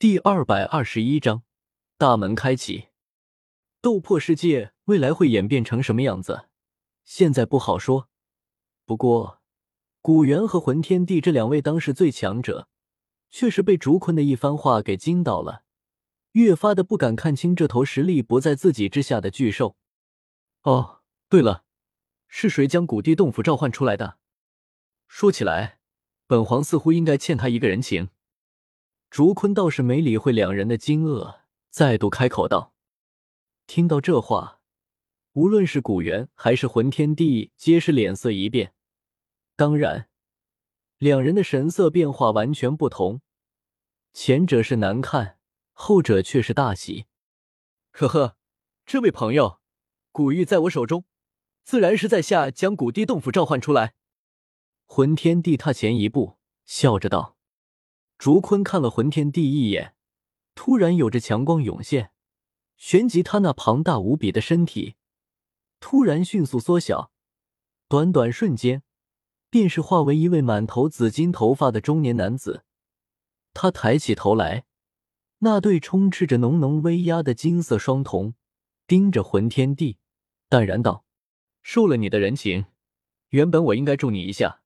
第二百二十一章，大门开启。斗破世界未来会演变成什么样子，现在不好说。不过，古元和魂天帝这两位当时最强者，却是被竹坤的一番话给惊到了，越发的不敢看清这头实力不在自己之下的巨兽。哦，对了，是谁将古地洞府召唤出来的？说起来，本皇似乎应该欠他一个人情。竹坤倒是没理会两人的惊愕，再度开口道：“听到这话，无论是古元还是魂天帝，皆是脸色一变。当然，两人的神色变化完全不同，前者是难看，后者却是大喜。呵呵，这位朋友，古玉在我手中，自然是在下将古地洞府召唤出来。”魂天帝踏前一步，笑着道。竹坤看了魂天帝一眼，突然有着强光涌现，旋即他那庞大无比的身体突然迅速缩小，短短瞬间，便是化为一位满头紫金头发的中年男子。他抬起头来，那对充斥着浓浓威压的金色双瞳盯着魂天帝，淡然道：“受了你的人情，原本我应该助你一下，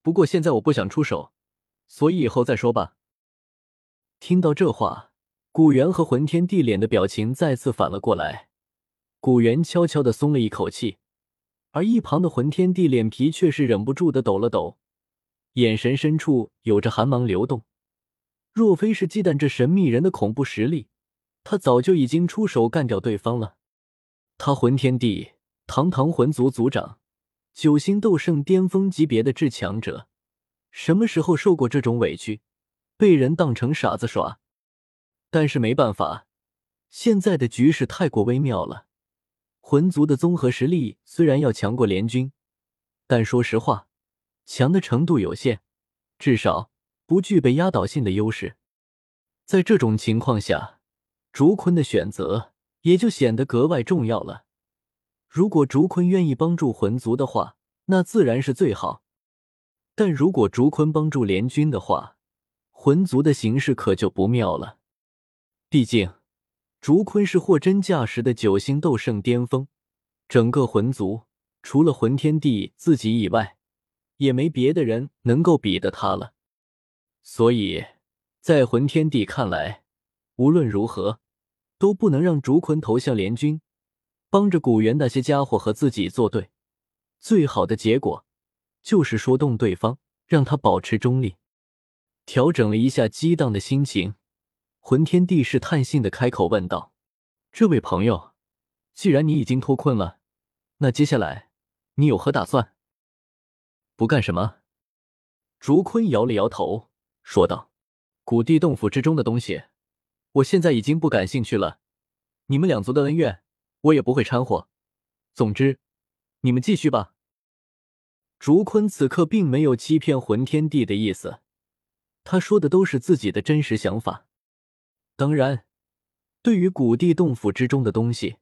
不过现在我不想出手。”所以以后再说吧。听到这话，古元和魂天帝脸的表情再次反了过来。古元悄悄的松了一口气，而一旁的魂天帝脸皮却是忍不住的抖了抖，眼神深处有着寒芒流动。若非是忌惮这神秘人的恐怖实力，他早就已经出手干掉对方了。他魂天帝，堂堂魂族族长，九星斗圣巅峰级别的至强者。什么时候受过这种委屈，被人当成傻子耍？但是没办法，现在的局势太过微妙了。魂族的综合实力虽然要强过联军，但说实话，强的程度有限，至少不具备压倒性的优势。在这种情况下，竹坤的选择也就显得格外重要了。如果竹坤愿意帮助魂族的话，那自然是最好。但如果竹坤帮助联军的话，魂族的形势可就不妙了。毕竟，竹坤是货真价实的九星斗圣巅峰，整个魂族除了魂天帝自己以外，也没别的人能够比得他了。所以，在魂天帝看来，无论如何都不能让竹坤投向联军，帮着古元那些家伙和自己作对。最好的结果。就是说动对方，让他保持中立。调整了一下激荡的心情，魂天帝试探性的开口问道：“这位朋友，既然你已经脱困了，那接下来你有何打算？”不干什么。竹坤摇了摇头，说道：“古地洞府之中的东西，我现在已经不感兴趣了。你们两族的恩怨，我也不会掺和。总之，你们继续吧。”竹坤此刻并没有欺骗魂天帝的意思，他说的都是自己的真实想法。当然，对于古地洞府之中的东西，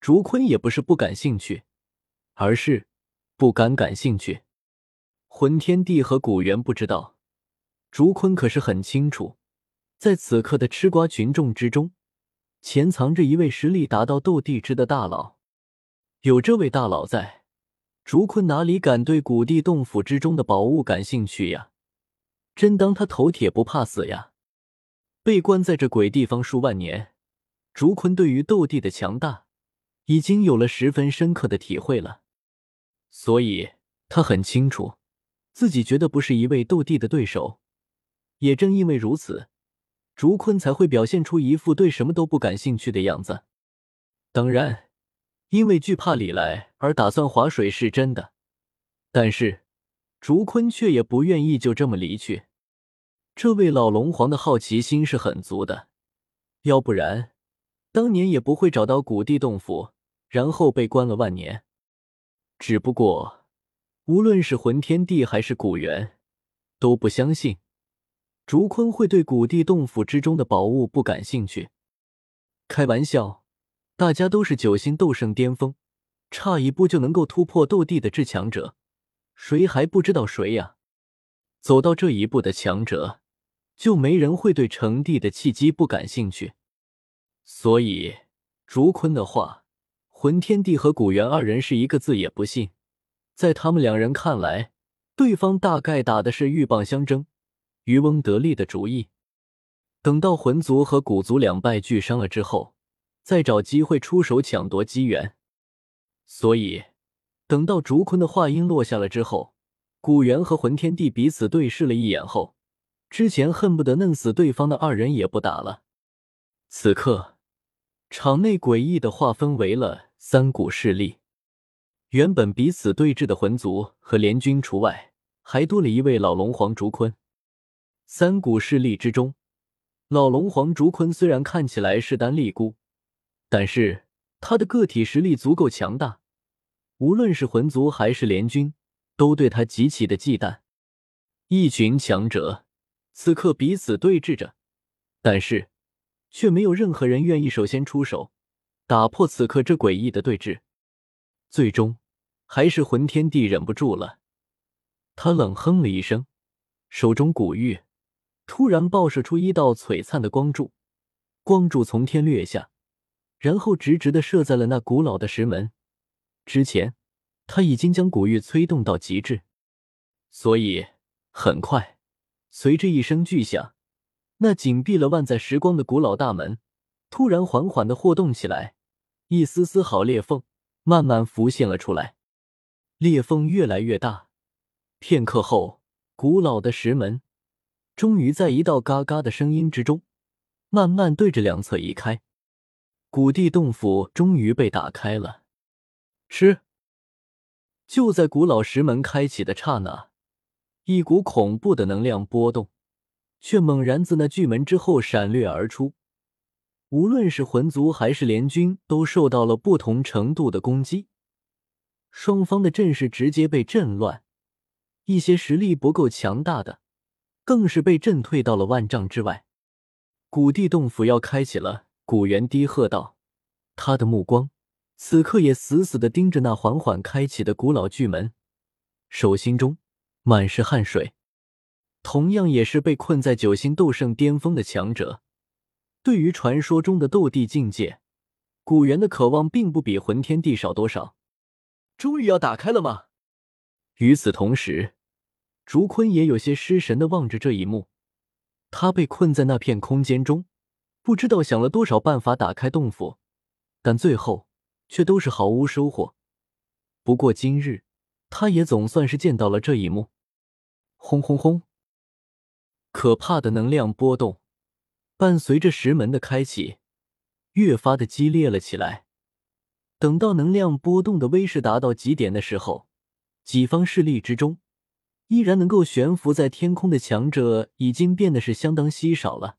竹坤也不是不感兴趣，而是不敢感兴趣。魂天帝和古元不知道，竹坤可是很清楚，在此刻的吃瓜群众之中，潜藏着一位实力达到斗帝之的大佬。有这位大佬在。竹坤哪里敢对古地洞府之中的宝物感兴趣呀？真当他头铁不怕死呀？被关在这鬼地方数万年，竹坤对于斗帝的强大已经有了十分深刻的体会了，所以他很清楚自己绝对不是一位斗帝的对手。也正因为如此，竹坤才会表现出一副对什么都不感兴趣的样子。当然。因为惧怕李来而打算划水是真的，但是竹坤却也不愿意就这么离去。这位老龙皇的好奇心是很足的，要不然当年也不会找到古地洞府，然后被关了万年。只不过，无论是魂天帝还是古元，都不相信竹坤会对古地洞府之中的宝物不感兴趣。开玩笑。大家都是九星斗圣巅峰，差一步就能够突破斗帝的至强者，谁还不知道谁呀？走到这一步的强者，就没人会对成帝的契机不感兴趣。所以，竹坤的话，魂天帝和古元二人是一个字也不信。在他们两人看来，对方大概打的是鹬蚌相争、渔翁得利的主意。等到魂族和古族两败俱伤了之后，再找机会出手抢夺机缘。所以，等到竹坤的话音落下了之后，古元和魂天帝彼此对视了一眼后，之前恨不得弄死对方的二人也不打了。此刻，场内诡异的划分为了三股势力。原本彼此对峙的魂族和联军除外，还多了一位老龙皇竹坤。三股势力之中，老龙皇竹坤虽然看起来势单力孤，但是他的个体实力足够强大，无论是魂族还是联军，都对他极其的忌惮。一群强者此刻彼此对峙着，但是却没有任何人愿意首先出手，打破此刻这诡异的对峙。最终，还是魂天帝忍不住了。他冷哼了一声，手中古玉突然爆射出一道璀璨的光柱，光柱从天掠下，然后直直的射在了那古老的石门。之前他已经将古玉催动到极致，所以很快，随着一声巨响，那紧闭了万载时光的古老大门突然缓缓的活动起来，一丝丝好裂缝。慢慢浮现了出来，裂缝越来越大。片刻后，古老的石门终于在一道嘎嘎的声音之中，慢慢对着两侧移开。古地洞府终于被打开了。吃！就在古老石门开启的刹那，一股恐怖的能量波动却猛然自那巨门之后闪掠而出。无论是魂族还是联军，都受到了不同程度的攻击，双方的阵势直接被震乱，一些实力不够强大的，更是被震退到了万丈之外。古地洞府要开启了，古元低喝道，他的目光此刻也死死的盯着那缓缓开启的古老巨门，手心中满是汗水。同样也是被困在九星斗圣巅峰的强者。对于传说中的斗帝境界，古元的渴望并不比魂天帝少多少。终于要打开了吗？与此同时，竹坤也有些失神的望着这一幕。他被困在那片空间中，不知道想了多少办法打开洞府，但最后却都是毫无收获。不过今日，他也总算是见到了这一幕。轰轰轰！可怕的能量波动。伴随着石门的开启，越发的激烈了起来。等到能量波动的威势达到极点的时候，己方势力之中，依然能够悬浮在天空的强者已经变得是相当稀少了。